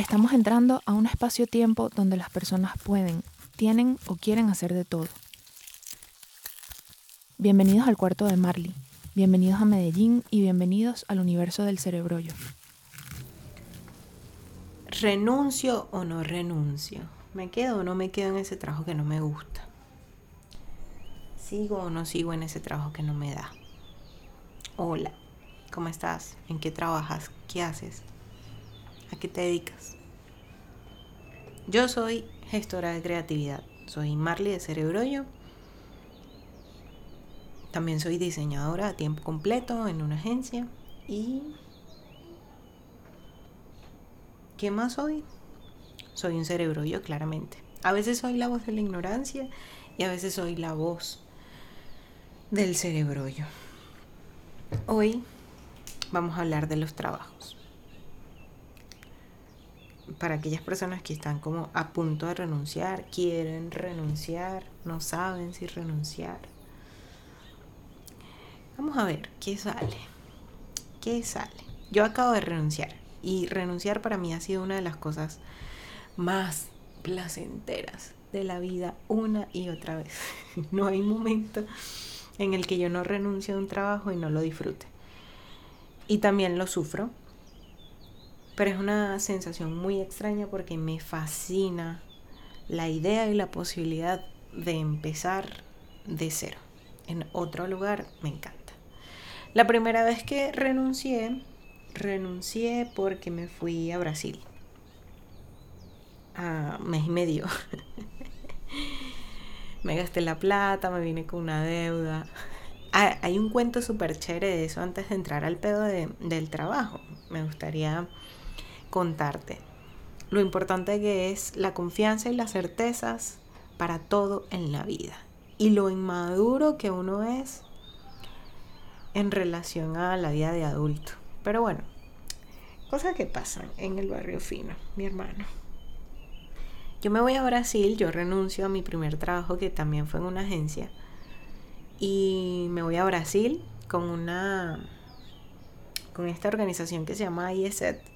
Estamos entrando a un espacio-tiempo donde las personas pueden, tienen o quieren hacer de todo. Bienvenidos al cuarto de Marley, bienvenidos a Medellín y bienvenidos al universo del cerebrollo. ¿Renuncio o no renuncio? ¿Me quedo o no me quedo en ese trabajo que no me gusta? ¿Sigo o no sigo en ese trabajo que no me da? Hola, ¿cómo estás? ¿En qué trabajas? ¿Qué haces? ¿A qué te dedicas? Yo soy gestora de creatividad. Soy Marley de Cerebrollo. También soy diseñadora a tiempo completo en una agencia. ¿Y qué más soy? Soy un cerebrollo, claramente. A veces soy la voz de la ignorancia y a veces soy la voz del cerebrollo. Hoy vamos a hablar de los trabajos para aquellas personas que están como a punto de renunciar, quieren renunciar, no saben si renunciar. Vamos a ver qué sale. ¿Qué sale? Yo acabo de renunciar y renunciar para mí ha sido una de las cosas más placenteras de la vida una y otra vez. No hay momento en el que yo no renuncie a un trabajo y no lo disfrute. Y también lo sufro pero es una sensación muy extraña porque me fascina la idea y la posibilidad de empezar de cero. En otro lugar me encanta. La primera vez que renuncié, renuncié porque me fui a Brasil. A mes y medio. me gasté la plata, me vine con una deuda. Ah, hay un cuento súper chévere de eso antes de entrar al pedo del trabajo. Me gustaría contarte. Lo importante que es la confianza y las certezas para todo en la vida. Y lo inmaduro que uno es en relación a la vida de adulto. Pero bueno, cosas que pasan en el barrio fino, mi hermano. Yo me voy a Brasil, yo renuncio a mi primer trabajo que también fue en una agencia. Y me voy a Brasil con una con esta organización que se llama IESET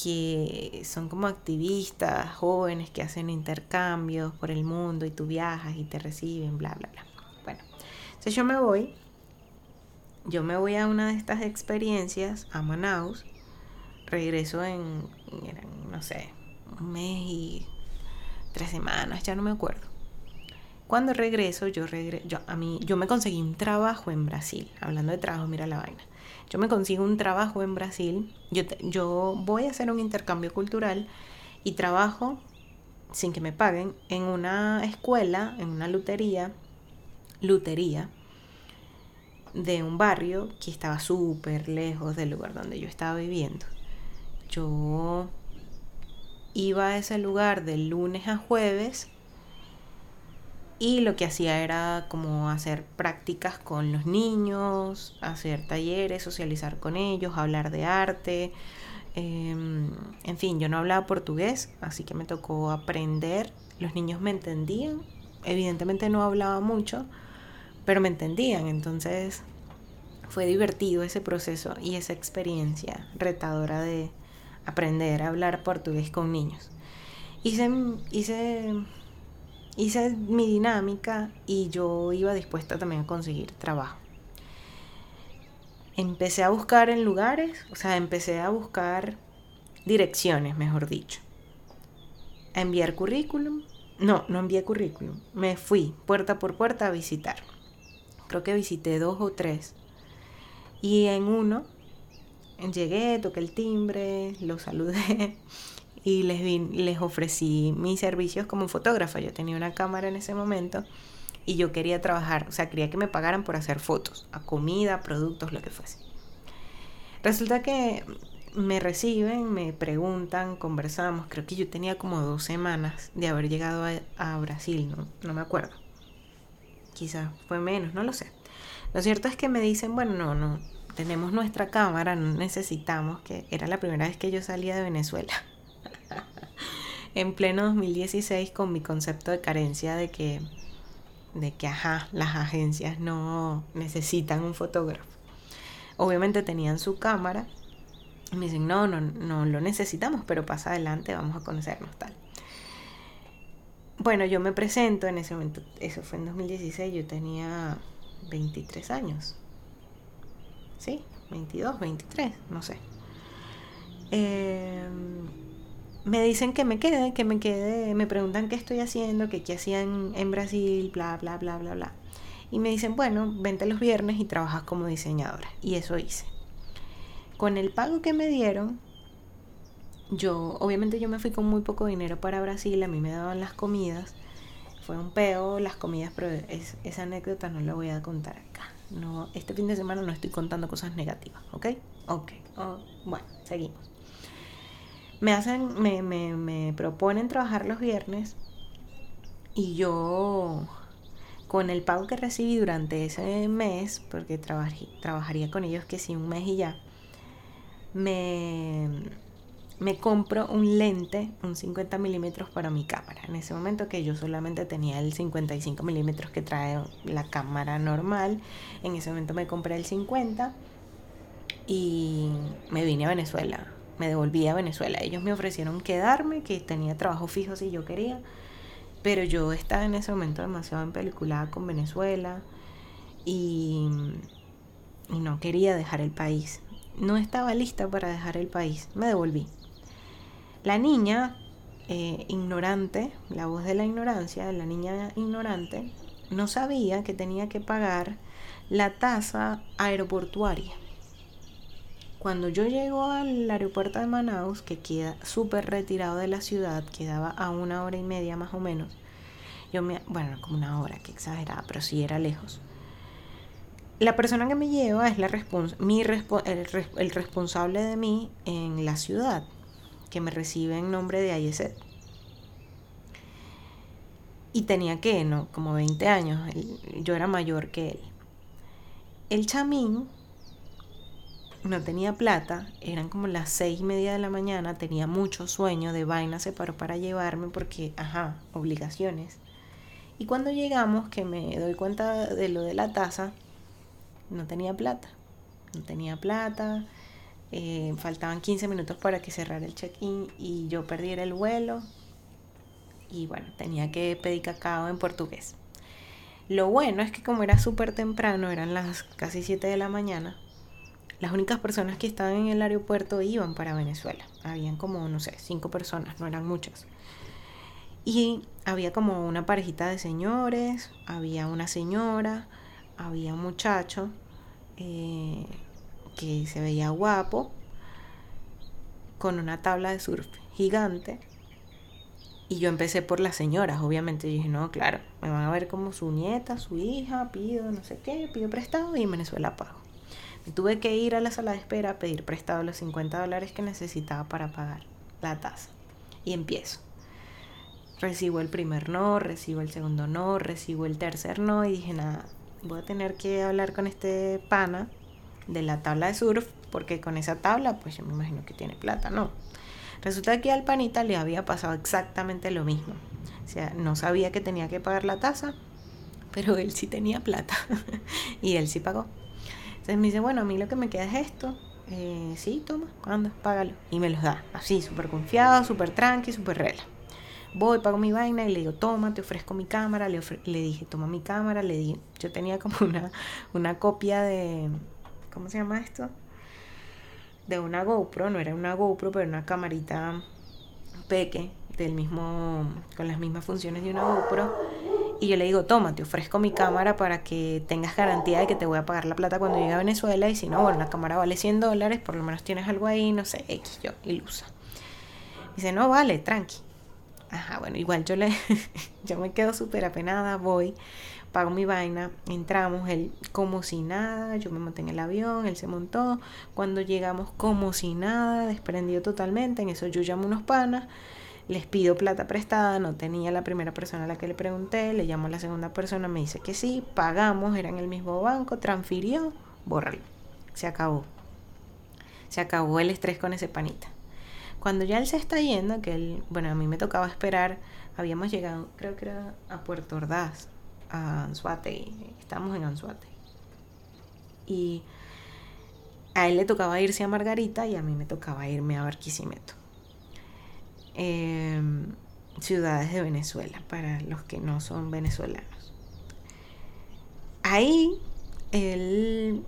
que son como activistas jóvenes que hacen intercambios por el mundo y tú viajas y te reciben, bla, bla, bla. Bueno, entonces yo me voy, yo me voy a una de estas experiencias a Manaus, regreso en, no sé, un mes y tres semanas, ya no me acuerdo. Cuando regreso, yo, regreso, yo, a mí, yo me conseguí un trabajo en Brasil, hablando de trabajo, mira la vaina yo me consigo un trabajo en Brasil, yo, yo voy a hacer un intercambio cultural y trabajo sin que me paguen en una escuela, en una lutería, lutería de un barrio que estaba súper lejos del lugar donde yo estaba viviendo. Yo iba a ese lugar de lunes a jueves y lo que hacía era como hacer prácticas con los niños, hacer talleres, socializar con ellos, hablar de arte. Em, en fin, yo no hablaba portugués, así que me tocó aprender. Los niños me entendían. Evidentemente no hablaba mucho, pero me entendían. Entonces fue divertido ese proceso y esa experiencia retadora de aprender a hablar portugués con niños. Hice, hice hice mi dinámica y yo iba dispuesta también a conseguir trabajo. Empecé a buscar en lugares, o sea, empecé a buscar direcciones, mejor dicho. A enviar currículum. No, no envié currículum. Me fui puerta por puerta a visitar. Creo que visité dos o tres. Y en uno llegué, toqué el timbre, lo saludé y les, les ofrecí mis servicios como fotógrafa. Yo tenía una cámara en ese momento y yo quería trabajar, o sea, quería que me pagaran por hacer fotos, a comida, productos, lo que fuese. Resulta que me reciben, me preguntan, conversamos, creo que yo tenía como dos semanas de haber llegado a, Brasil, ¿no? no me acuerdo. Quizás fue menos, no lo sé. Lo cierto es que me dicen, bueno, no, no, tenemos nuestra cámara, no necesitamos, que era la primera vez que yo salía de Venezuela en pleno 2016 con mi concepto de carencia de que, de que, ajá, las agencias no necesitan un fotógrafo. Obviamente tenían su cámara Y me dicen, no, no, no lo necesitamos, pero pasa adelante, vamos a conocernos tal. Bueno, yo me presento en ese momento, eso fue en 2016, yo tenía 23 años. ¿Sí? 22, 23, no sé. Em, me dicen que me quede, que me quede, me preguntan qué estoy haciendo, que qué hacían en Brasil, bla, bla, bla, bla, bla. Y me dicen, bueno, vente los viernes y trabajas como diseñadora. Y eso hice. Con el pago que me dieron, yo, obviamente yo me fui con muy poco dinero para Brasil, a mí me daban las comidas. Fue un peo las comidas, pero esa anécdota no la voy a contar acá. No, este fin de semana no estoy contando cosas negativas, ¿ok? Ok. Oh, bueno, seguimos me hacen, me, me, me proponen trabajar los viernes y yo con el pago que recibí durante ese mes, porque trabajaría con ellos que sí un mes y ya, me, me compro un lente, un 50 milímetros para mi cámara. En ese momento que yo solamente tenía el 55 milímetros que trae la cámara normal, en ese momento me compré el 50 y me vine a Venezuela me devolví a Venezuela. Ellos me ofrecieron quedarme, que tenía trabajo fijo si yo quería, pero yo estaba en ese momento demasiado en película con Venezuela y, no quería dejar el país. No estaba lista para dejar el país. Me devolví. La niña eh, ignorante, la voz de la ignorancia, la niña ignorante, no sabía que tenía que pagar la tasa aeroportuaria. Cuando yo llego al aeropuerto de Manaus, que queda súper retirado de la ciudad, quedaba a una hora y media más o menos, yo me, bueno, como una hora, que exagerada, pero sí era lejos. La persona que me lleva es la mi el, responsable de mí en la ciudad, que me recibe en nombre de IESET. Y tenía que, ¿no? Como 20 años, yo era mayor que él. El chamín no tenía plata, eran como las seis y media de la mañana, tenía mucho sueño, de vaina se paró para llevarme porque, ajá, obligaciones. Y cuando llegamos, que me doy cuenta de lo de la taza, no tenía plata. No tenía plata, eh, faltaban 15 minutos para que cerrara el check-in y yo perdiera el vuelo. Y bueno, tenía que pedir cacao en portugués. Lo bueno es que como era súper temprano, eran las casi 7 de la mañana, las únicas personas que estaban en el aeropuerto iban para Venezuela. Habían como, no sé, cinco personas, no eran muchas. Y había como una parejita de señores, había una señora, había un muchacho eh, que se veía guapo, con una tabla de surf gigante. Y yo empecé por las señoras, obviamente. Y dije, no, claro, me van a ver como su nieta, su hija, pido no sé qué, pido prestado y en Venezuela pago. Tuve que ir a la sala de espera a pedir prestado los 50 dólares que necesitaba para pagar la tasa. Y empiezo. Recibo el primer no, recibo el segundo no, recibo el tercer no y dije, nada, voy a tener que hablar con este pana de la tabla de surf porque con esa tabla pues yo me imagino que tiene plata, ¿no? Resulta que al panita le había pasado exactamente lo mismo. O sea, no sabía que tenía que pagar la tasa, pero él sí tenía plata y él sí pagó. Entonces me dice, bueno, a mí lo que me queda es esto. Eh, sí, toma, anda, págalo. Y me los da, así, súper confiado, súper tranqui, súper rela. Voy, pago mi vaina y le digo, toma, te ofrezco mi cámara. Le, dije, toma mi cámara. Le di, yo tenía como una, una copia de, ¿cómo se llama esto? De una GoPro, no era una GoPro, pero una camarita peque del mismo, con las mismas funciones de una GoPro y yo le digo, toma, te ofrezco mi cámara para que tengas garantía de que te voy a pagar la plata cuando llegue a Venezuela. Y si no, bueno, la cámara vale 100 dólares, por lo menos tienes algo ahí, no sé, X, yo, ilusa. Dice, no, vale, tranqui. Ajá, bueno, igual yo le, yo me quedo súper apenada, voy, pago mi vaina, entramos, él como si nada, yo me monté en el avión, él se montó, cuando llegamos como si nada, desprendido totalmente, en eso yo llamo unos panas, les pido plata prestada, no tenía la primera persona a la que le pregunté, le llamo a la segunda persona, me dice que sí, pagamos, era en el mismo banco, transfirió, bórralo. Se acabó. Se acabó el estrés con ese panita. Cuando ya él se está yendo, que él, bueno, a mí me tocaba esperar, habíamos llegado, creo que era a Puerto Ordaz, a Anzuate, estamos en Anzuate. Y a él le tocaba irse a Margarita y a mí me tocaba irme a Barquisimeto. Em, ciudades de Venezuela, para los que no son venezolanos. Ahí él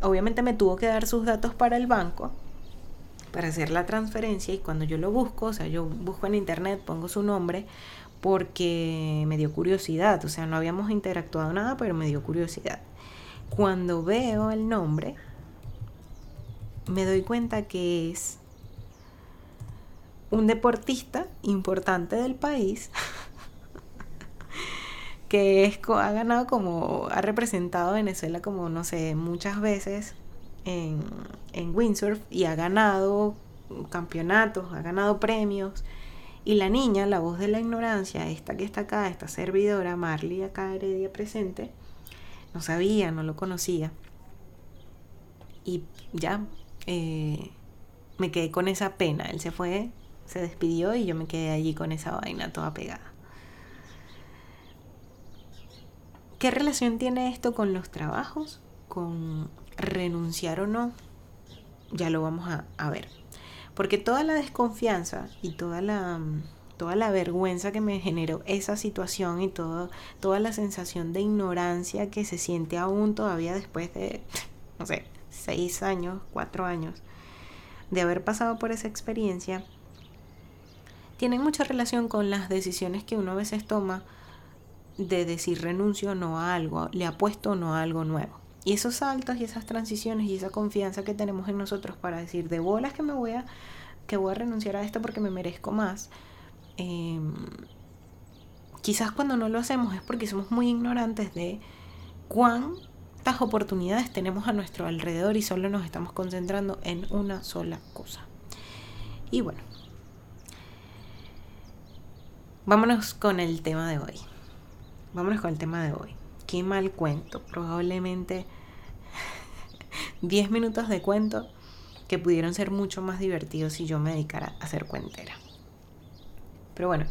obviamente me tuvo que dar sus datos para el banco para hacer la transferencia y cuando yo lo busco, o sea, yo busco en internet, pongo su nombre porque me dio curiosidad, o sea, no habíamos interactuado nada, pero me dio curiosidad. Cuando veo el nombre, me doy cuenta que es un deportista importante del país que es, ha ganado como, ha representado a Venezuela como, no sé, muchas veces en, en windsurf y ha ganado campeonatos, ha ganado premios. Y la niña, la voz de la ignorancia, esta que está acá, esta servidora, Marley acá Heredia presente, no sabía, no lo conocía. Y ya eh, me quedé con esa pena. Él se fue, se despidió y yo me quedé allí con esa vaina toda pegada. ¿Qué relación tiene esto con los trabajos? ¿Con renunciar o no? Ya lo vamos a, ver. Porque toda la desconfianza y toda la, toda la vergüenza que me generó esa situación y todo, toda la sensación de ignorancia que se siente aún todavía después de, no sé, seis años, cuatro años, de haber pasado por esa experiencia, tienen mucha relación con las decisiones que uno a veces toma de decir renuncio no a algo, le apuesto no a algo nuevo. Y esos saltos y esas transiciones y esa confianza que tenemos en nosotros para decir de bolas que me voy a, que voy a renunciar a esto porque me merezco más. Em, quizás cuando no lo hacemos es porque somos muy ignorantes de cuántas oportunidades tenemos a nuestro alrededor y solo nos estamos concentrando en una sola cosa. Y bueno, vámonos con el tema de hoy vámonos con el tema de hoy. Qué mal cuento. Probablemente 10 minutos de cuento que pudieron ser mucho más divertidos si yo me dedicara a ser cuentera. Pero bueno.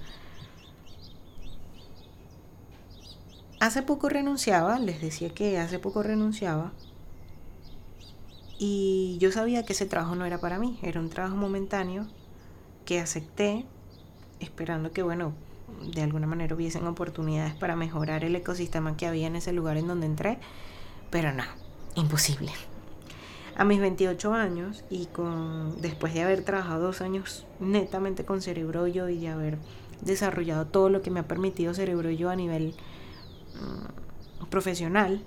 Hace poco renunciaba, les decía que hace poco renunciaba. Y yo sabía que ese trabajo no era para mí, era un trabajo momentáneo que acepté esperando que, bueno, de alguna manera hubiesen oportunidades para mejorar el ecosistema que había en ese lugar en donde entré, pero no, imposible. A mis 28 años y con después de haber trabajado dos años netamente con Cerebro Yo y de haber desarrollado todo lo que me ha permitido Cerebro Yo a nivel mm, profesional,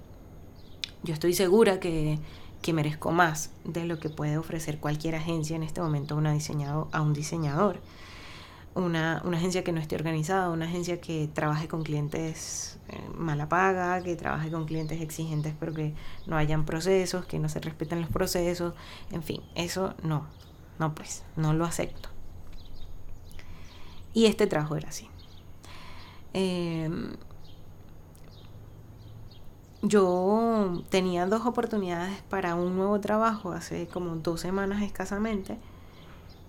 yo estoy segura que, que, merezco más de lo que puede ofrecer cualquier agencia en este momento una diseñado, a un diseñador una, agencia que no esté organizada, una agencia que trabaje con clientes eh, mala paga, que trabaje con clientes exigentes pero que no hayan procesos, que no se respeten los procesos, en fin, eso no, no pues, no lo acepto. Y este trabajo era así. Em, yo tenía dos oportunidades para un nuevo trabajo hace como dos semanas escasamente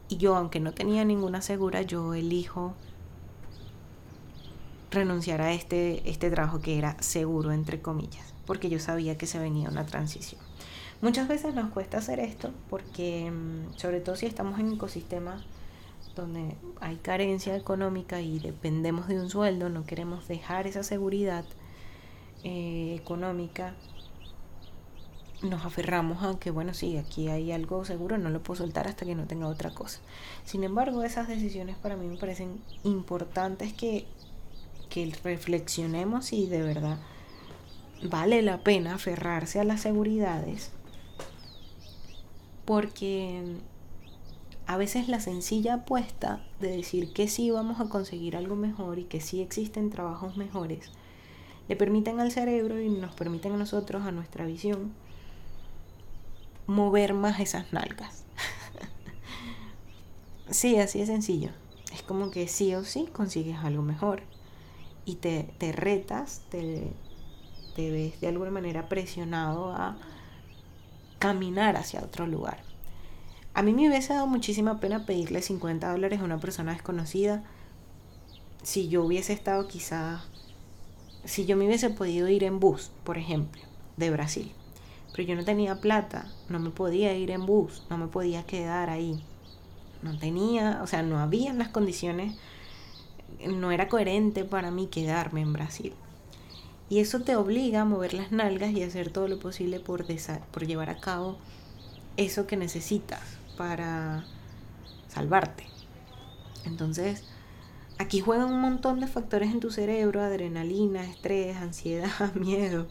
y yo, aunque no tenía ninguna segura, yo elijo renunciar a este, este trabajo que era seguro, entre comillas, porque yo sabía que se venía una transición. Muchas veces nos cuesta hacer esto porque, mm, sobre todo si estamos en ecosistemas donde hay carencia económica y dependemos de un sueldo, no queremos dejar esa seguridad eh, económica nos aferramos a que, bueno, sí, aquí hay algo seguro, no lo puedo soltar hasta que no tenga otra cosa. Sin embargo, esas decisiones para mí me parecen importantes que, que reflexionemos y de verdad vale la pena aferrarse a las seguridades porque a veces la sencilla apuesta de decir que sí vamos a conseguir algo mejor y que sí existen trabajos mejores le permiten al cerebro y nos permiten a nosotros, a nuestra visión, mover más esas nalgas. sí, así de sencillo. Es como que sí o sí consigues algo mejor. Y te, te retas, te, te ves de alguna manera presionado a caminar hacia otro lugar. A mí me hubiese dado muchísima pena pedirle 50 dólares a una persona desconocida si yo hubiese estado quizás, si yo me hubiese podido ir en bus, por ejemplo, de Brasil pero yo no tenía plata, no me podía ir en bus, no me podía quedar ahí. No tenía, o sea, no había las condiciones, no era coherente para mí quedarme en Brasil. Y eso te obliga a mover las nalgas y hacer todo lo posible por, por llevar a cabo eso que necesitas para salvarte. Entonces, aquí juegan un montón de factores en tu cerebro, adrenalina, estrés, ansiedad, miedo,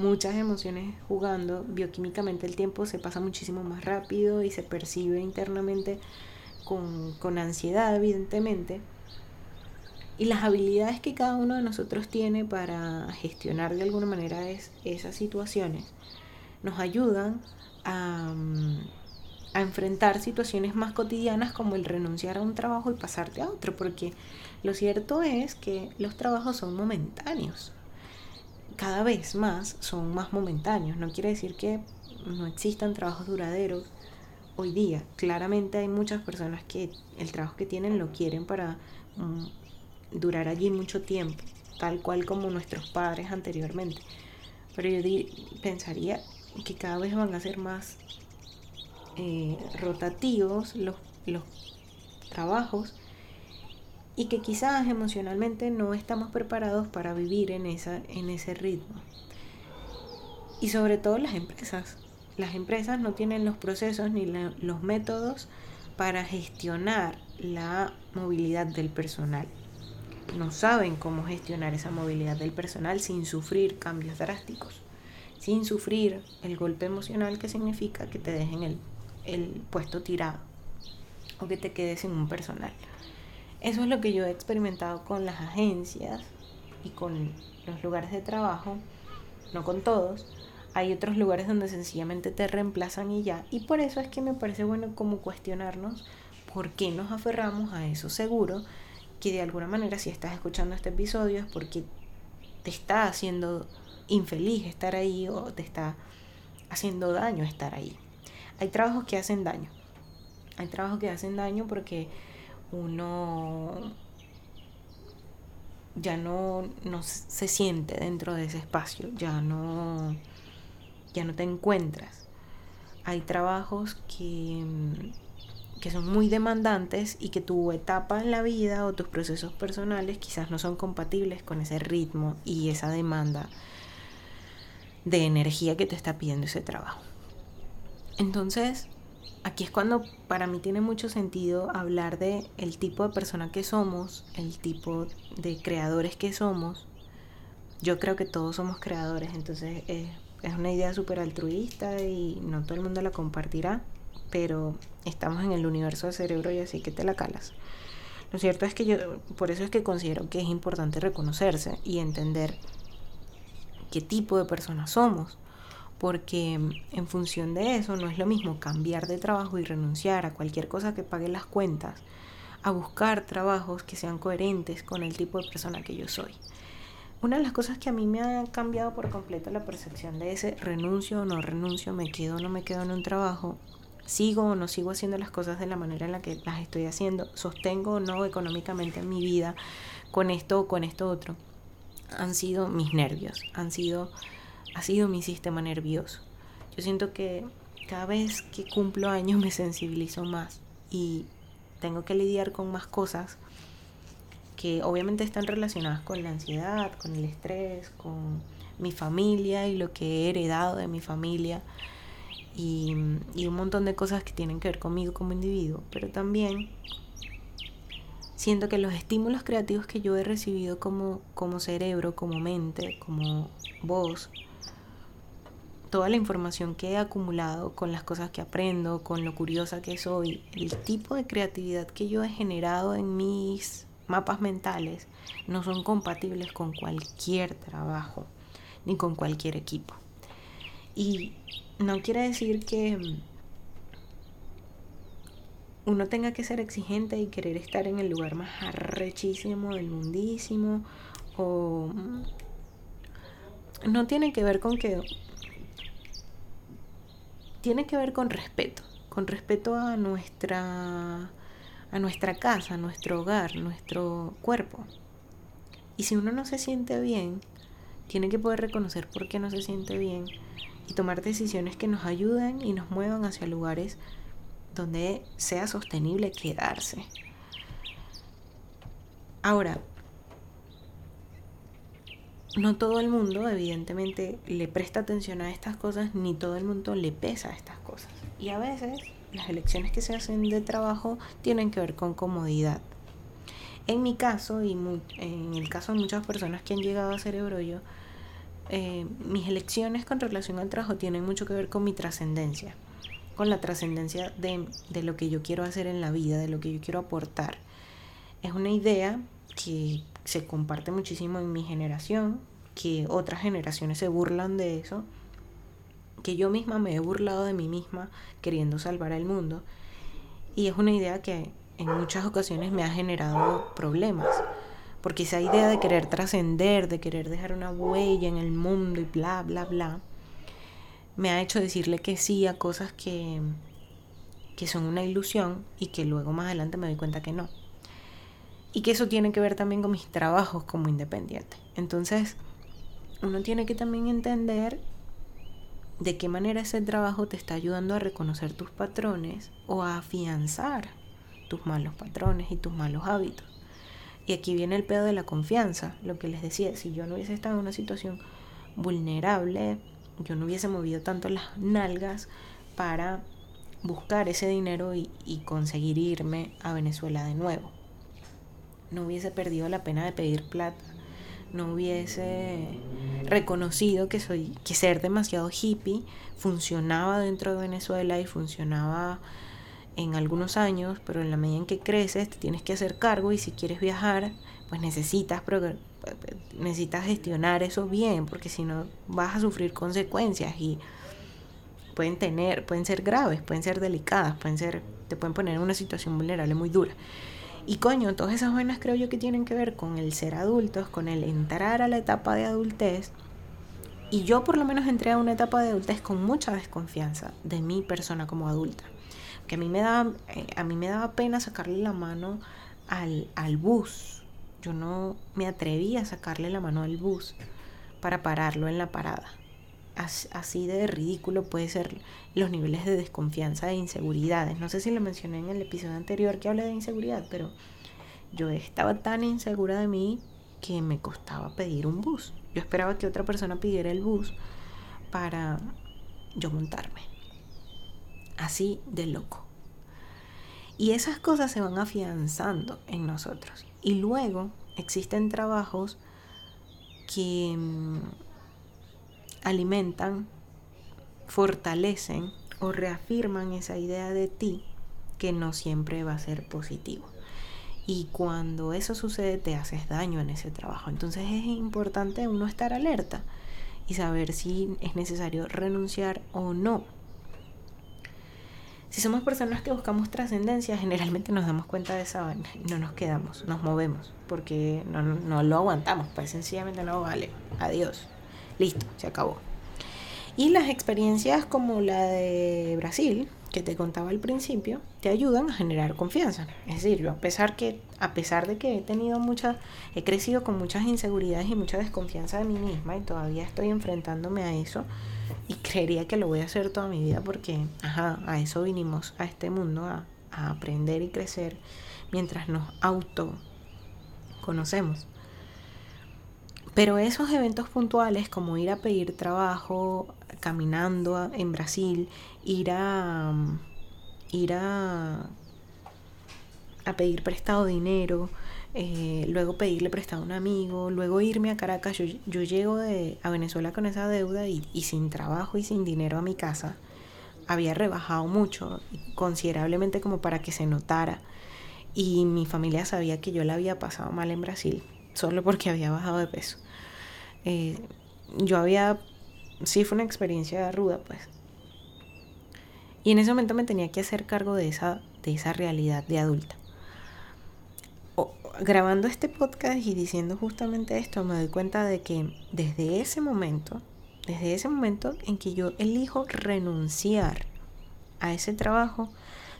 muchas emociones jugando. Bioquímicamente el tiempo se pasa muchísimo más rápido y se percibe internamente con, con ansiedad, evidentemente. Y las habilidades que cada uno de nosotros tiene para gestionar de alguna manera es, esas situaciones nos ayudan a, a, enfrentar situaciones más cotidianas como el renunciar a un trabajo y pasarte a otro, porque lo cierto es que los trabajos son momentáneos. Cada vez más son más momentáneos. No quiere decir que no existan trabajos duraderos hoy día. Claramente hay muchas personas que el trabajo que tienen lo quieren para mm, durar allí mucho tiempo, tal cual como nuestros padres anteriormente. Pero yo pensaría que cada vez van a ser más eh, rotativos los, los trabajos y que quizás emocionalmente no estamos preparados para vivir en, esa, en ese ritmo. Y sobre todo las empresas. Las empresas no tienen los procesos ni los métodos para gestionar la movilidad del personal no saben cómo gestionar esa movilidad del personal sin sufrir cambios drásticos, sin sufrir el golpe emocional que significa que te dejen el, el puesto tirado o que te quedes sin un personal. Eso es lo que yo he experimentado con las agencias y con los lugares de trabajo, no con todos. Hay otros lugares donde sencillamente te reemplazan y ya. Y por eso es que me parece bueno como cuestionarnos por qué nos aferramos a eso seguro que de alguna manera si estás escuchando este episodio es porque te está haciendo infeliz estar ahí o te está haciendo daño estar ahí. Hay trabajos que hacen daño. Hay trabajos que hacen daño porque uno ya no, no se siente dentro de ese espacio, ya no, ya no te encuentras. Hay trabajos que que son muy demandantes y que tu etapa en la vida o tus procesos personales quizás no son compatibles con ese ritmo y esa demanda de energía que te está pidiendo ese trabajo. Entonces, aquí es cuando para mí tiene mucho sentido hablar de el tipo de persona que somos, el tipo de creadores que somos. Yo creo que todos somos creadores, entonces es, es una idea súper altruista y no todo el mundo la compartirá pero estamos en el universo del cerebro y así que te la calas. Lo cierto es que yo, por eso es que considero que es importante reconocerse y entender qué tipo de personas somos, porque en función de eso no es lo mismo cambiar de trabajo y renunciar a cualquier cosa que pague las cuentas, a buscar trabajos que sean coherentes con el tipo de persona que yo soy. Una de las cosas que a mí me ha cambiado por completo la percepción de ese renuncio o no renuncio, me quedo o no me quedo en un trabajo, sigo o no sigo haciendo las cosas de la manera en la que las estoy haciendo, sostengo o no económicamente mi vida con esto o con esto otro, han sido mis nervios, han sido, ha sido mi sistema nervioso. Yo siento que cada vez que cumplo años me sensibilizo más y tengo que lidiar con más cosas que obviamente están relacionadas con la ansiedad, con el estrés, con mi familia y lo que he heredado de mi familia y, un montón de cosas que tienen que ver conmigo como individuo, pero también siento que los estímulos creativos que yo he recibido como, como cerebro, como mente, como voz, toda la información que he acumulado con las cosas que aprendo, con lo curiosa que soy, el tipo de creatividad que yo he generado en mis mapas mentales no son compatibles con cualquier trabajo ni con cualquier equipo. Y no quiere decir que uno tenga que ser exigente y querer estar en el lugar más arrechísimo del mundísimo o no tiene que ver con que tiene que ver con respeto, con respeto a nuestra a nuestra casa, a nuestro hogar, nuestro cuerpo. Y si uno no se siente bien, tiene que poder reconocer por qué no se siente bien y tomar decisiones que nos ayuden y nos muevan hacia lugares donde sea sostenible quedarse. Ahora, no todo el mundo evidentemente le presta atención a estas cosas, ni todo el mundo le pesa a estas cosas. Y a veces las elecciones que se hacen de trabajo tienen que ver con comodidad. En mi caso, y en el caso de muchas personas que han llegado a Cerebrollo, eh, mis elecciones con relación al trabajo tienen mucho que ver con mi trascendencia, con la trascendencia de, de lo que yo quiero hacer en la vida, de lo que yo quiero aportar. Es una idea que se comparte muchísimo en mi generación, que otras generaciones se burlan de eso, que yo misma me he burlado de mí misma queriendo salvar al mundo. Y es una idea que en muchas ocasiones me ha generado problemas. Porque esa idea de querer trascender, de querer dejar una huella en el mundo y bla, bla, bla, me ha hecho decirle que sí a cosas que, que son una ilusión y que luego más adelante me doy cuenta que no. Y que eso tiene que ver también con mis trabajos como independiente. Entonces, uno tiene que también entender de qué manera ese trabajo te está ayudando a reconocer tus patrones o a afianzar tus malos patrones y tus malos hábitos. Y aquí viene el pedo de la confianza, lo que les decía, si yo no hubiese estado en una situación vulnerable, yo no hubiese movido tanto las nalgas para buscar ese dinero y, y conseguir irme a Venezuela de nuevo no hubiese perdido la pena de pedir plata, no hubiese reconocido que soy que ser demasiado hippie funcionaba dentro de Venezuela y funcionaba en algunos años, pero en la medida en que creces te tienes que hacer cargo y si quieres viajar, pues necesitas necesitas gestionar eso bien, porque si no vas a sufrir consecuencias y pueden tener, pueden ser graves, pueden ser delicadas, pueden ser te pueden poner en una situación vulnerable muy dura. Y coño, todas esas vainas creo yo que tienen que ver con el ser adultos, con el entrar a la etapa de adultez. Y yo por lo menos entré a una etapa de adultez con mucha desconfianza de mi persona como adulta. Que a mí me daba, eh, a mí me daba pena sacarle la mano al, al bus. Yo no me atrevía a sacarle la mano al bus para pararlo en la parada. Así de ridículo puede ser los niveles de desconfianza e inseguridades. No sé si lo mencioné en el episodio anterior que hablé de inseguridad, pero yo estaba tan insegura de mí que me costaba pedir un bus. Yo esperaba que otra persona pidiera el bus para yo montarme. Así de loco. Y esas cosas se van afianzando en nosotros. Y luego existen trabajos que mm, alimentan fortalecen o reafirman esa idea de ti que no siempre va a ser positivo. Y cuando eso sucede te haces daño en ese trabajo. Entonces es importante uno estar alerta y saber si es necesario renunciar o no. Si somos personas que buscamos trascendencia, generalmente nos damos cuenta de esa vaina y no nos quedamos, nos movemos, porque no, no lo aguantamos, pues sencillamente no vale. Adiós. Listo, se acabó. Y las experiencias como la de Brasil, que te contaba al principio, te ayudan a generar confianza. Es decir, yo a pesar que a pesar de que he tenido muchas he crecido con muchas inseguridades y mucha desconfianza de mí misma y todavía estoy enfrentándome a eso y creería que lo voy a hacer toda mi vida porque ajá, a eso vinimos a este mundo a, a aprender y crecer mientras nos auto conocemos. Pero esos eventos puntuales como ir a pedir trabajo, caminando en Brasil, ir a ir a, a pedir prestado dinero, eh, luego pedirle prestado a un amigo, luego irme a Caracas. Yo, yo llego de, a Venezuela con esa deuda y, y, sin trabajo y sin dinero a mi casa. Había rebajado mucho, considerablemente como para que se notara. Y mi familia sabía que yo la había pasado mal en Brasil, solo porque había bajado de peso. Eh, yo había sí fue una experiencia ruda, pues. Y en ese momento me tenía que hacer cargo de esa, de esa realidad de adulta. grabando este podcast y diciendo justamente esto, me doy cuenta de que desde ese momento, desde ese momento en que yo elijo renunciar a ese trabajo,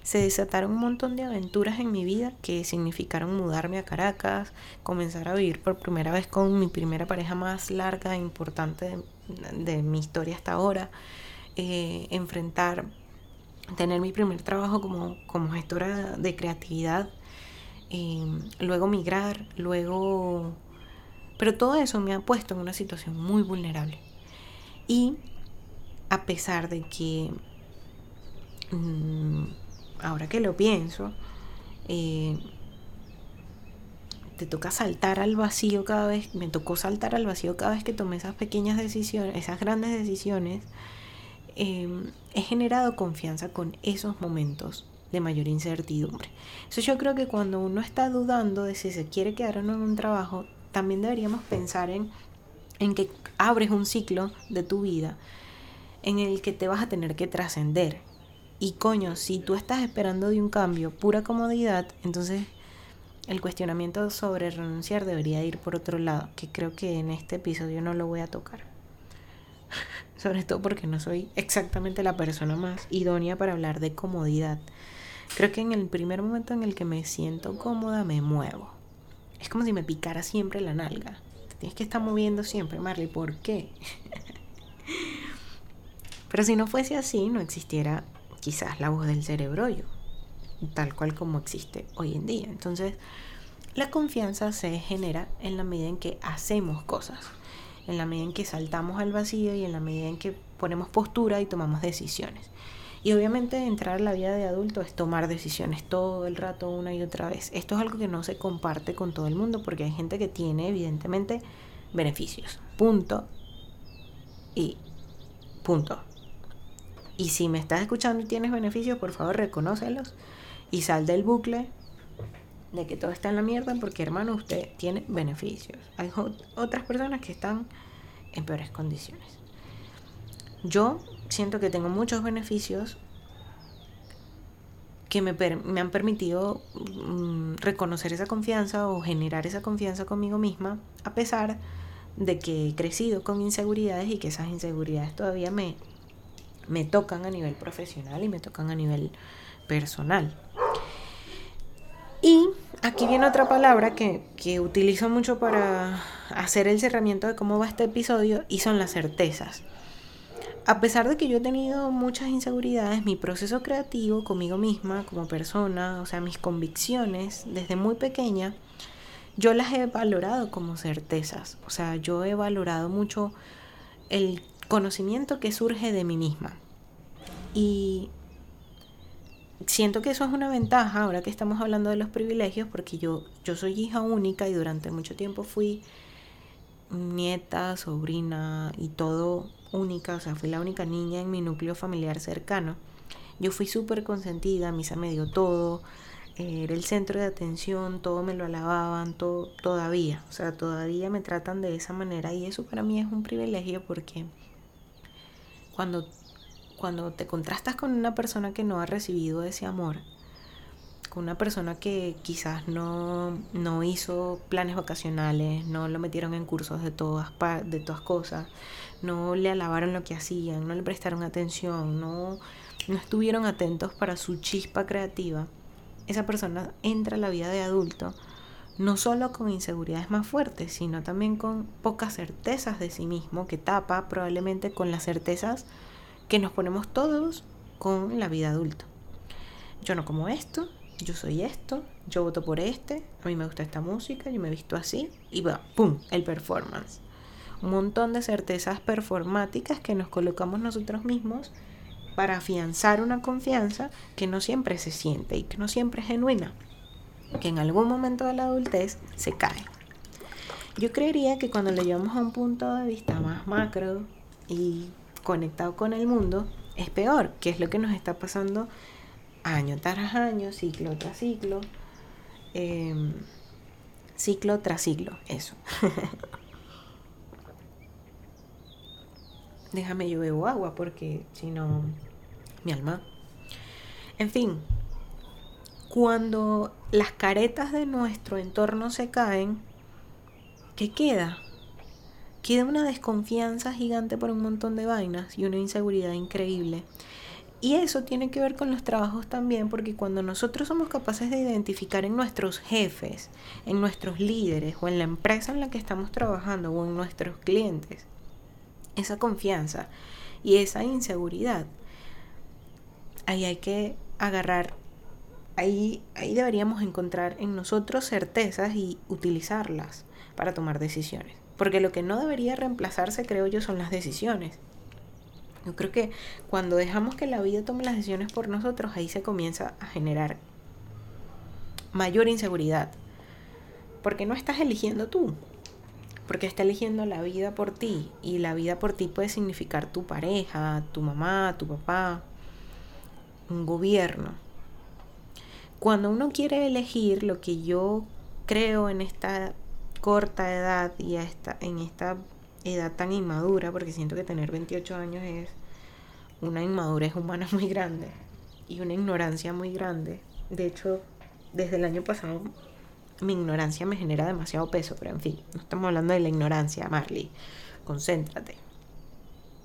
se desataron un montón de aventuras en mi vida que significaron mudarme a Caracas, comenzar a vivir por primera vez con mi primera pareja más larga e importante de, mi historia hasta ahora, eh, enfrentar, tener mi primer trabajo como, como gestora de creatividad, eh, luego migrar, luego... Pero todo eso me ha puesto en una situación muy vulnerable. Y a pesar de que mm, ahora que lo pienso, eh, te toca saltar al vacío cada vez, me tocó saltar al vacío cada vez que tomé esas pequeñas decisiones, esas grandes decisiones, em, he generado confianza con esos momentos de mayor incertidumbre. Eso yo creo que cuando uno está dudando de si se quiere quedar o no en un trabajo, también deberíamos pensar en, en que abres un ciclo de tu vida en el que te vas a tener que trascender, y coño, si tú estás esperando de un cambio pura comodidad, entonces el cuestionamiento sobre renunciar debería ir por otro lado, que creo que en este episodio no lo voy a tocar. sobre todo porque no soy exactamente la persona más idónea para hablar de comodidad. Creo que en el primer momento en el que me siento cómoda me muevo. Es como si me picara siempre la nalga. tienes que estar moviendo siempre, Marley. ¿Por qué? Pero si no fuese así, no existiera quizás la voz del cerebro yo, tal cual como existe hoy en día. Entonces, la confianza se genera en la medida en que hacemos cosas, en la medida en que saltamos al vacío y en la medida en que ponemos postura y tomamos decisiones. Y obviamente entrar a la vida de adulto es tomar decisiones todo el rato, una y otra vez. Esto es algo que no se comparte con todo el mundo porque hay gente que tiene evidentemente beneficios. Punto. Y punto. Y si me estás escuchando y tienes beneficios, por favor reconócelos y sal del bucle de que todo está en la mierda porque hermano usted tiene beneficios. Hay otras personas que están en peores condiciones. Yo siento que tengo muchos beneficios que me, me han permitido mm, reconocer esa confianza o generar esa confianza conmigo misma, a pesar de que he crecido con inseguridades y que esas inseguridades todavía me, me tocan a nivel profesional y me tocan a nivel personal. Y aquí viene otra palabra que, que utilizo mucho para hacer el cerramiento de cómo va este episodio y son las certezas. A pesar de que yo he tenido muchas inseguridades, mi proceso creativo conmigo misma, como persona, o sea, mis convicciones desde muy pequeña, yo las he valorado como certezas. O sea, yo he valorado mucho el conocimiento que surge de mí misma. Y siento que eso es una ventaja ahora que estamos hablando de los privilegios, porque yo, yo soy hija única y durante mucho tiempo fui nieta, sobrina y todo única, o sea, fui la única niña en mi núcleo familiar cercano. Yo fui súper consentida, misa me dio todo, era el centro de atención, todo me lo alababan, todo, todavía, o sea, todavía me tratan de esa manera y eso para mí es un privilegio porque cuando, cuando te contrastas con una persona que no ha recibido ese amor, con una persona que quizás no, no hizo planes vacacionales, no lo metieron en cursos de todas, de todas cosas, no le alabaron lo que hacían, no le prestaron atención, no, no estuvieron atentos para su chispa creativa, esa persona entra a la vida de adulto no solo con inseguridades más fuertes, sino también con pocas certezas de sí mismo que tapa probablemente con las certezas que nos ponemos todos con la vida adulta. Yo no como esto, yo soy esto, yo voto por este, a mí me gusta esta música, yo me he visto así y va, ¡pum!, el performance. Un montón de certezas performáticas que nos colocamos nosotros mismos para afianzar una confianza que no siempre se siente y que no siempre es genuina que en algún momento de la adultez se cae. Yo creería que cuando lo llevamos a un punto de vista más macro y conectado con el mundo, es peor, que es lo que nos está pasando año tras año, ciclo tras ciclo, em, ciclo tras ciclo, eso. Déjame yo agua porque si no, mi alma. En fin, cuando las caretas de nuestro entorno se caen, ¿qué queda? Queda una desconfianza gigante por un montón de vainas y una inseguridad increíble. Y eso tiene que ver con los trabajos también, porque cuando nosotros somos capaces de identificar en nuestros jefes, en nuestros líderes o en la empresa en la que estamos trabajando o en nuestros clientes, esa confianza y esa inseguridad, ahí hay que agarrar, ahí, ahí deberíamos encontrar en nosotros certezas y utilizarlas para tomar decisiones. Porque lo que no debería reemplazarse, creo yo, son las decisiones. Yo creo que cuando dejamos que la vida tome las decisiones por nosotros, ahí se comienza a generar mayor inseguridad. Porque no estás eligiendo tú, porque está eligiendo la vida por ti y la vida por ti puede significar tu pareja, tu mamá, tu papá, un gobierno. Cuando uno quiere elegir lo que yo creo en esta corta edad y esta, en esta edad tan inmadura, porque siento que tener 28 años es una inmadurez humana muy grande y una ignorancia muy grande. De hecho, desde el año pasado mi ignorancia me genera demasiado peso, pero en fin, no estamos hablando de la ignorancia, Marley. Concéntrate.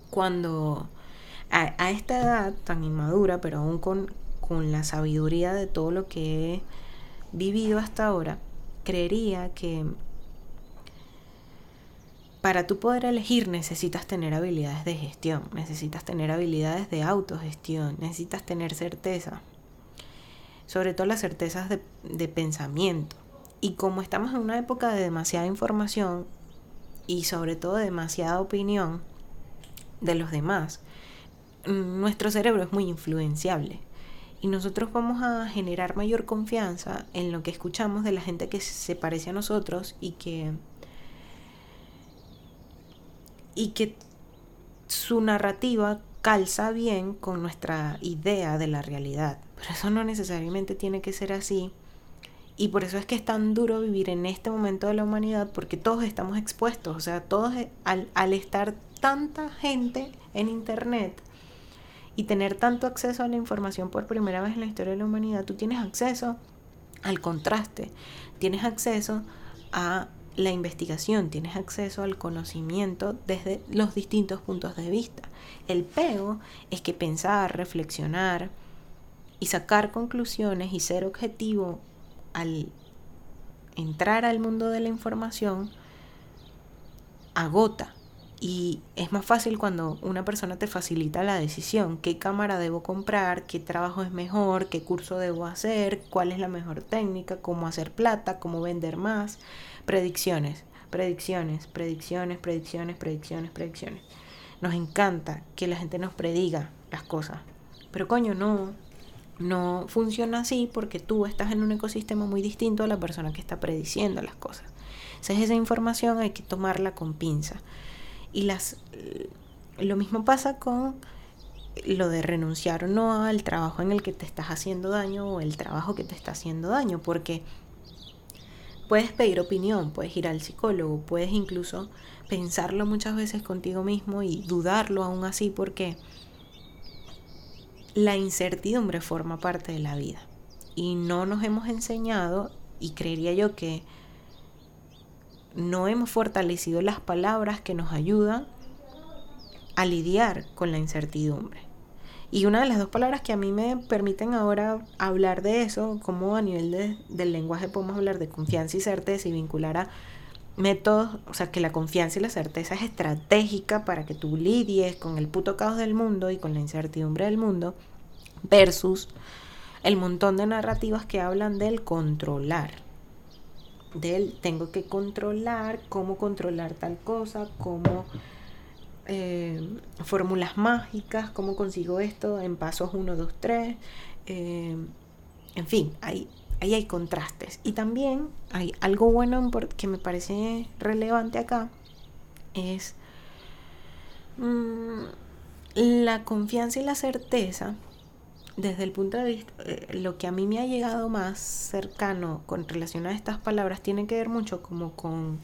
Cuando a, esta edad tan inmadura, pero aún con, con la sabiduría de todo lo que he vivido hasta ahora, creería que para tú poder elegir necesitas tener habilidades de gestión, necesitas tener habilidades de autogestión, necesitas tener certeza, sobre todo las certezas de, pensamiento. Y como estamos en una época de demasiada información y sobre todo de demasiada opinión de los demás, nuestro cerebro es muy influenciable y nosotros vamos a generar mayor confianza en lo que escuchamos de la gente que se parece a nosotros y que y que su narrativa calza bien con nuestra idea de la realidad. Pero eso no necesariamente tiene que ser así. Y por eso es que es tan duro vivir en este momento de la humanidad, porque todos estamos expuestos. O sea, todos al, al estar tanta gente en Internet y tener tanto acceso a la información por primera vez en la historia de la humanidad, tú tienes acceso al contraste, tienes acceso a la investigación, tienes acceso al conocimiento desde los distintos puntos de vista. El pego es que pensar, reflexionar y sacar conclusiones y ser objetivo al entrar al mundo de la información agota. Y es más fácil cuando una persona te facilita la decisión, qué cámara debo comprar, qué trabajo es mejor, qué curso debo hacer, cuál es la mejor técnica, cómo hacer plata, cómo vender más. Predicciones, predicciones, predicciones, predicciones, predicciones, predicciones. Nos encanta que la gente nos prediga las cosas. Pero coño, no, no funciona así porque tú estás en un ecosistema muy distinto a la persona que está prediciendo las cosas. Entonces esa información hay que tomarla con pinza. Y las lo mismo pasa con lo de renunciar o no al trabajo en el que te estás haciendo daño o el trabajo que te está haciendo daño, porque Puedes pedir opinión, puedes ir al psicólogo, puedes incluso pensarlo muchas veces contigo mismo y dudarlo aún así porque la incertidumbre forma parte de la vida. Y no nos hemos enseñado y creería yo que no hemos fortalecido las palabras que nos ayudan a lidiar con la incertidumbre. Y una de las dos palabras que a mí me permiten ahora hablar de eso, como a nivel del lenguaje podemos hablar de confianza y certeza y vincular a métodos, o sea, que la confianza y la certeza es estratégica para que tú lidies con el puto caos del mundo y con la incertidumbre del mundo, versus el montón de narrativas que hablan del controlar. Del tengo que controlar, cómo controlar tal cosa, cómo eh, fórmulas mágicas, cómo consigo esto en pasos 1, 2, 3. en fin, ahí, ahí hay contrastes. Y también hay algo bueno que me parece relevante acá, es mm, la confianza y la certeza desde el punto de vista, eh, lo que a mí me ha llegado más cercano con relación a estas palabras tiene que ver mucho como con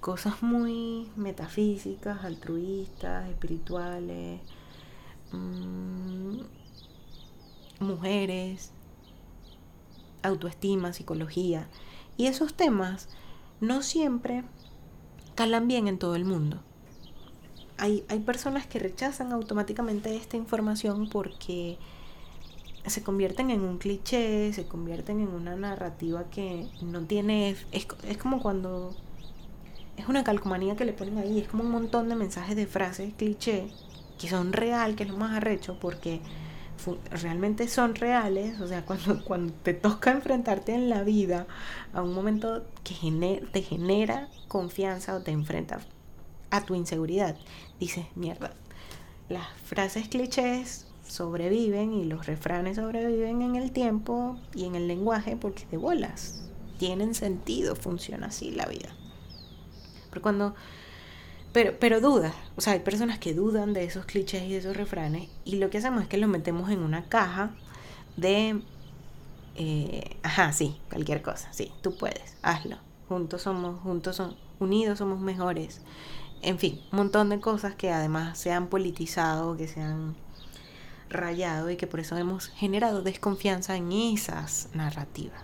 cosas muy metafísicas, altruistas, espirituales, mm, mujeres, autoestima, psicología. Y esos temas no siempre calan bien en todo el mundo. hay, hay personas que rechazan automáticamente esta información porque se convierten en un cliché, se convierten en una narrativa que no tiene... Es, es como cuando... Es una calcomanía que le ponen ahí, es como un montón de mensajes de frases cliché que son real, que es lo más arrecho, porque realmente son reales, o sea, cuando, cuando te toca enfrentarte en la vida a un momento que te genera confianza o te enfrentas a tu inseguridad, dices, mierda, las frases clichés sobreviven y los refranes sobreviven en el tiempo y en el lenguaje porque de bolas, tienen sentido, funciona así la vida. Pero cuando pero, pero duda, o sea, hay personas que dudan de esos clichés y de esos refranes y lo que hacemos es que los metemos en una caja de, eh, ajá, sí, cualquier cosa, sí, tú puedes, hazlo, juntos somos, juntos son, unidos somos mejores, en fin, un montón de cosas que además se han politizado, que se han rayado y que por eso hemos generado desconfianza en esas narrativas.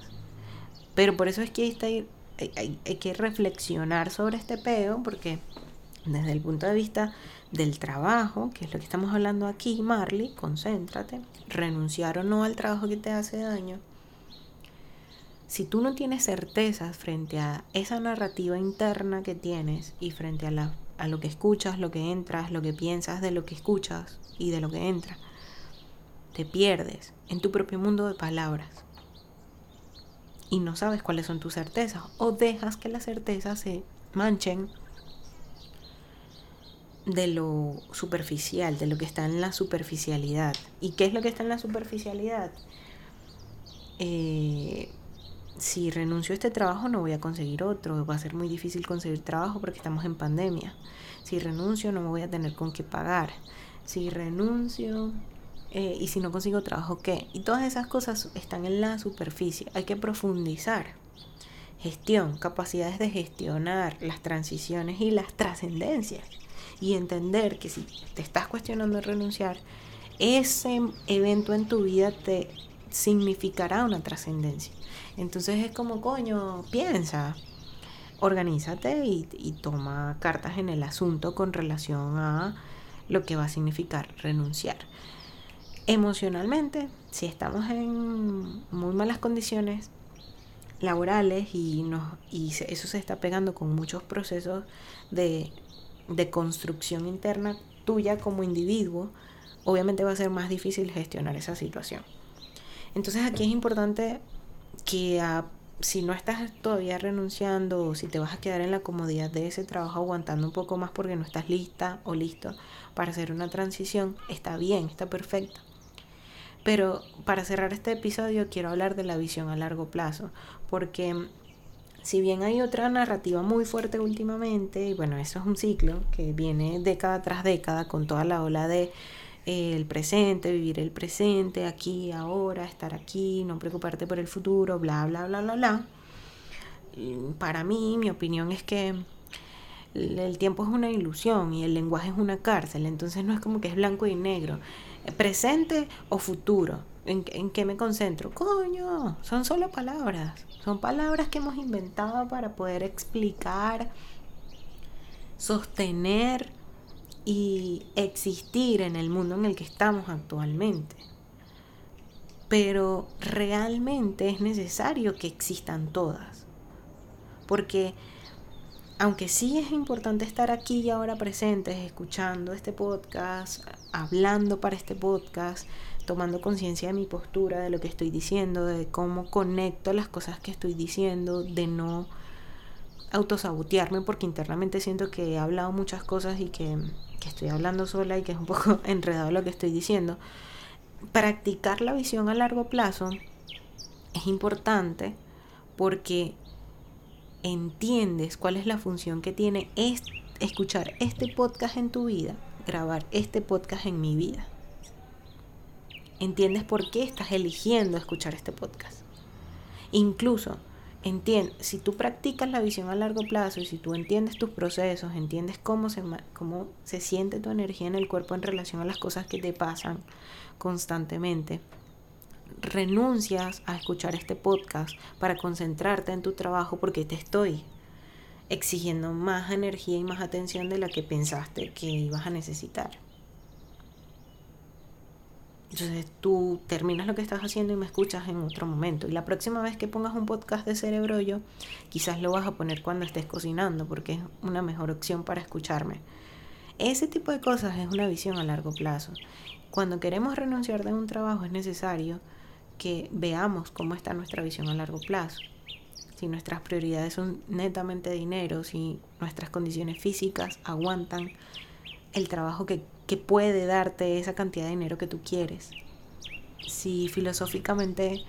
Pero por eso es que hay, que reflexionar sobre este peo, porque desde el punto de vista del trabajo, que es lo que estamos hablando aquí, Marley, concéntrate, renunciar o no al trabajo que te hace daño. Si tú no tienes certezas frente a esa narrativa interna que tienes y frente a, a lo que escuchas, lo que entras, lo que piensas de lo que escuchas y de lo que entra, te pierdes en tu propio mundo de palabras y no sabes cuáles son tus certezas o dejas que las certezas se manchen de lo superficial, de lo que está en la superficialidad. ¿Y qué es lo que está en la superficialidad? Eh, si renuncio a este trabajo no voy a conseguir otro, va a ser muy difícil conseguir trabajo porque estamos en pandemia. Si renuncio no me voy a tener con qué pagar. Si renuncio eh, y si no consigo trabajo, ¿qué? Y todas esas cosas están en la superficie, hay que profundizar. Gestión, capacidades de gestionar las transiciones y las trascendencias y entender que si te estás cuestionando renunciar, ese evento en tu vida te significará una trascendencia. Entonces es como, coño, piensa, organízate y, y toma cartas en el asunto con relación a lo que va a significar renunciar. Emocionalmente, si estamos en muy malas condiciones laborales y, nos, y eso se está pegando con muchos procesos de de construcción interna tuya como individuo, obviamente va a ser más difícil gestionar esa situación. Entonces aquí es importante que si no estás todavía renunciando o si te vas a quedar en la comodidad de ese trabajo aguantando un poco más porque no estás lista o listo para hacer una transición, está bien, está perfecto. Pero para cerrar este episodio quiero hablar de la visión a largo plazo, porque si bien hay otra narrativa muy fuerte últimamente, y bueno, eso es un ciclo que viene década tras década con toda la ola de eh, el presente, vivir el presente, aquí, ahora, estar aquí, no preocuparte por el futuro, bla, bla, bla, bla, bla. Para mí, mi opinión es que el tiempo es una ilusión y el lenguaje es una cárcel, entonces no es como que es blanco y negro, presente o futuro. ¿En, ¿En, qué me concentro? Coño, son solo palabras. Son palabras que hemos inventado para poder explicar, sostener y existir en el mundo en el que estamos actualmente. Pero realmente es necesario que existan todas. Porque aunque sí es importante estar aquí y ahora presentes, escuchando este podcast, hablando para este podcast, tomando conciencia de mi postura, de lo que estoy diciendo, de cómo conecto las cosas que estoy diciendo, de no autosabotearme porque internamente siento que he hablado muchas cosas y que, que estoy hablando sola y que es un poco enredado lo que estoy diciendo. Practicar la visión a largo plazo es importante porque entiendes cuál es la función que tiene escuchar este podcast en tu vida, grabar este podcast en mi vida entiendes por qué estás eligiendo escuchar este podcast. Incluso, entiende, si tú practicas la visión a largo plazo y si tú entiendes tus procesos, entiendes cómo se, cómo se siente tu energía en el cuerpo en relación a las cosas que te pasan constantemente, renuncias a escuchar este podcast para concentrarte en tu trabajo porque te estoy exigiendo más energía y más atención de la que pensaste que ibas a necesitar. Entonces tú terminas lo que estás haciendo y me escuchas en otro momento. Y la próxima vez que pongas un podcast de cerebro yo, quizás lo vas a poner cuando estés cocinando porque es una mejor opción para escucharme. Ese tipo de cosas es una visión a largo plazo. Cuando queremos renunciar de un trabajo es necesario que veamos cómo está nuestra visión a largo plazo. Si nuestras prioridades son netamente dinero, si nuestras condiciones físicas aguantan el trabajo que que puede darte esa cantidad de dinero que tú quieres. Si filosóficamente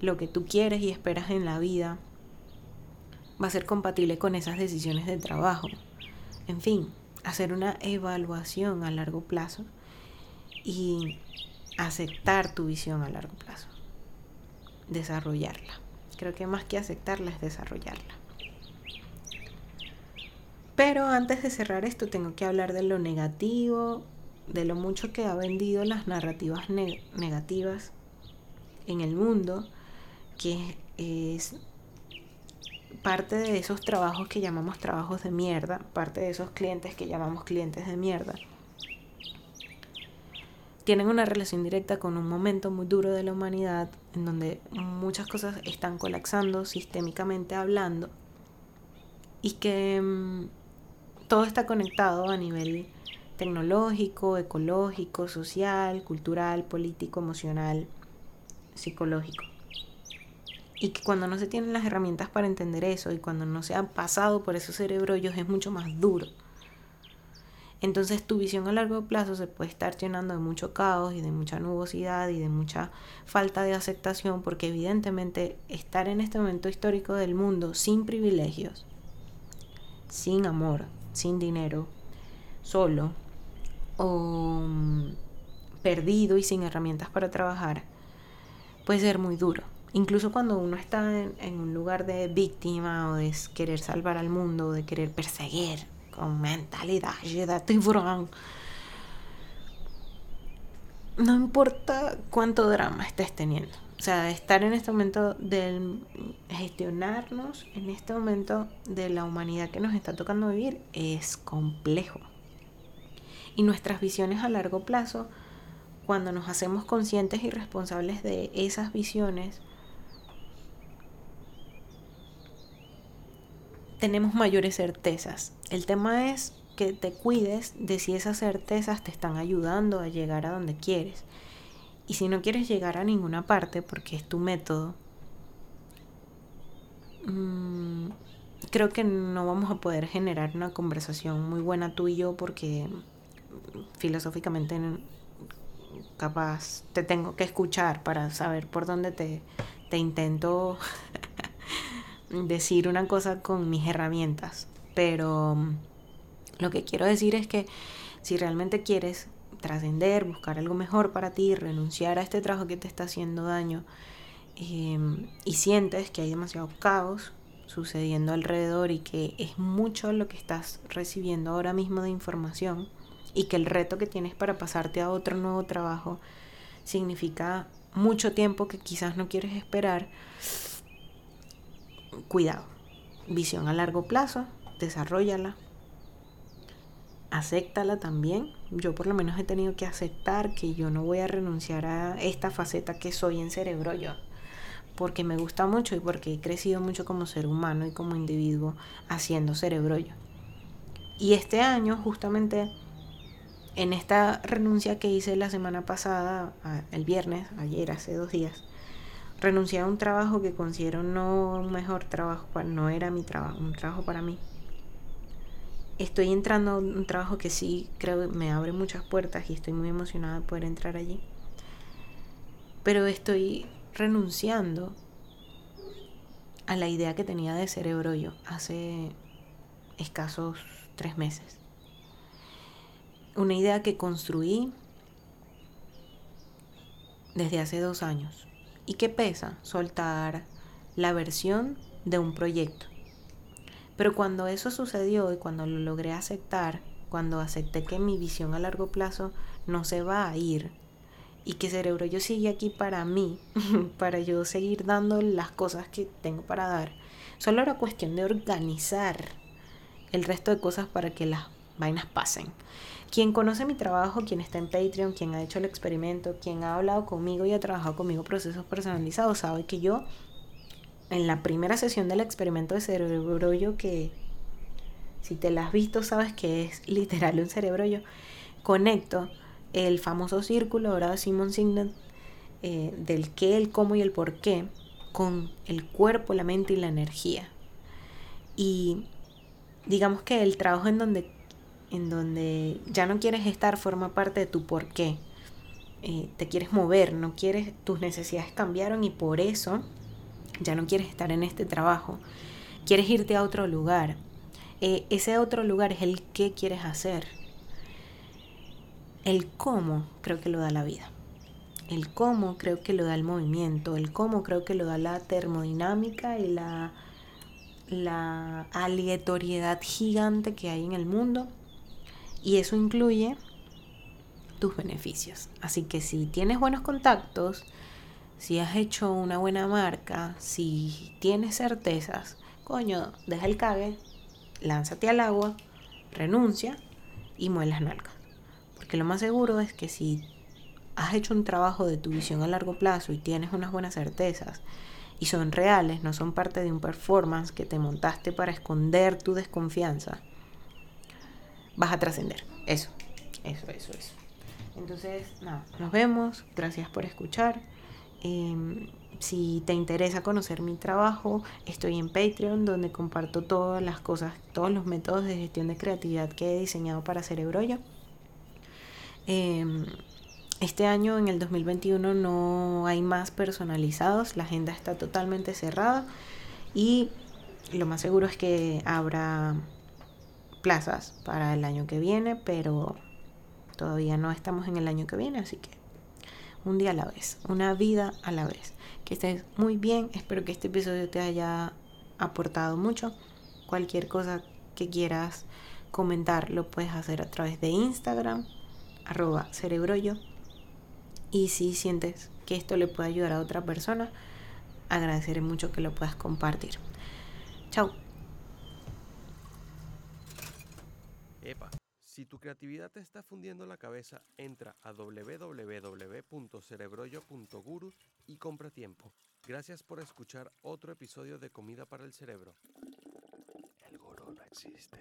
lo que tú quieres y esperas en la vida va a ser compatible con esas decisiones de trabajo. En fin, hacer una evaluación a largo plazo y aceptar tu visión a largo plazo. Desarrollarla. Creo que más que aceptarla es desarrollarla. Pero antes de cerrar esto tengo que hablar de lo negativo, de lo mucho que ha vendido las narrativas negativas en el mundo, que es parte de esos trabajos que llamamos trabajos de mierda, parte de esos clientes que llamamos clientes de mierda. Tienen una relación directa con un momento muy duro de la humanidad en donde muchas cosas están colapsando sistémicamente hablando y que mm, todo está conectado a nivel tecnológico, ecológico, social, cultural, político, emocional, psicológico. Y que cuando no se tienen las herramientas para entender eso y cuando no se han pasado por esos cerebrollos es mucho más duro. Entonces tu visión a largo plazo se puede estar llenando de mucho caos y de mucha nubosidad y de mucha falta de aceptación porque evidentemente estar en este momento histórico del mundo sin privilegios, sin amor, sin dinero, solo o mm, perdido y sin herramientas para trabajar, puede ser muy duro. Incluso cuando uno está en, un lugar de víctima o de querer salvar al mundo, o de querer perseguir mentalidad de tiburón. No importa cuánto drama estés teniendo. O sea, estar en este momento de gestionarnos, en este momento de la humanidad que nos está tocando vivir, es complejo. Y nuestras visiones a largo plazo, cuando nos hacemos conscientes y responsables de esas visiones, tenemos mayores certezas. El tema es que te cuides de si esas certezas te están ayudando a llegar a donde quieres. Y si no quieres llegar a ninguna parte porque es tu método, mm, creo que no vamos a poder generar una conversación muy buena tú y yo porque filosóficamente capaz te tengo que escuchar para saber por dónde te, te intento decir una cosa con mis herramientas. Pero mm, lo que quiero decir es que si realmente quieres trascender, buscar algo mejor para ti, renunciar a este trabajo que te está haciendo daño em, y sientes que hay demasiado caos sucediendo alrededor y que es mucho lo que estás recibiendo ahora mismo de información y que el reto que tienes para pasarte a otro nuevo trabajo significa mucho tiempo que quizás no quieres esperar, cuidado. Visión a largo plazo, desarrollala, acéptala también. Yo por lo menos he tenido que aceptar que yo no voy a renunciar a esta faceta que soy en cerebro yo. Porque me gusta mucho y porque he crecido mucho como ser humano y como individuo haciendo cerebro yo. Y este año justamente en esta renuncia que hice la semana pasada, el viernes, ayer, hace dos días, renuncié a un trabajo que considero no un mejor trabajo, no era mi trabajo, un trabajo para mí estoy entrando a un trabajo que sí creo que me abre muchas puertas y estoy muy emocionada de poder entrar allí. Pero estoy renunciando a la idea que tenía de cerebro yo hace escasos tres meses. Una idea que construí desde hace dos años y que pesa soltar la versión de un proyecto. Pero cuando eso sucedió y cuando lo logré aceptar, cuando acepté que mi visión a largo plazo no se va a ir y que cerebro yo sigue aquí para mí, para yo seguir dando las cosas que tengo para dar, solo era cuestión de organizar el resto de cosas para que las vainas pasen. Quien conoce mi trabajo, quien está en Patreon, quien ha hecho el experimento, quien ha hablado conmigo y ha trabajado conmigo procesos personalizados, sabe que yo en la primera sesión del experimento de cerebro yo que si te la has visto sabes que es literal un cerebro yo conecto el famoso círculo ahora de Simon Signet eh, del qué, el cómo y el por qué con el cuerpo, la mente y la energía. Y digamos que el trabajo en donde, en donde ya no quieres estar forma parte de tu por qué. Eh, te quieres mover, no quieres, tus necesidades cambiaron y por eso ya no quieres estar en este trabajo. Quieres irte a otro lugar. Eh, ese otro lugar es el qué quieres hacer. El cómo creo que lo da la vida. El cómo creo que lo da el movimiento. El cómo creo que lo da la termodinámica y la, la aleatoriedad gigante que hay en el mundo. Y eso incluye tus beneficios. Así que si tienes buenos contactos, si has hecho una buena marca, si tienes certezas, coño, deja el cague, lánzate al agua, renuncia y mueve las nalgas. Porque lo más seguro es que si has hecho un trabajo de tu visión a largo plazo y tienes unas buenas certezas y son reales, no son parte de un performance que te montaste para esconder tu desconfianza, vas a trascender. Eso, eso, eso, eso. Entonces, nada, nos vemos. Gracias por escuchar. Em, si te interesa conocer mi trabajo, estoy en Patreon donde comparto todas las cosas, todos los métodos de gestión de creatividad que he diseñado para Cerebroyo. Em, este año, en el 2021, no hay más personalizados, la agenda está totalmente cerrada y lo más seguro es que habrá plazas para el año que viene, pero todavía no estamos en el año que viene, así que un día a la vez, una vida a la vez. Que estés muy bien, espero que este episodio te haya aportado mucho. Cualquier cosa que quieras comentar lo puedes hacer a través de Instagram, arroba cerebroyo. Y si sientes que esto le puede ayudar a otra persona, agradeceré mucho que lo puedas compartir. Chao. Si tu creatividad te está fundiendo la cabeza, entra a www.cerebroyo.guru y compra tiempo. Gracias por escuchar otro episodio de Comida para el Cerebro. El gurú no existe.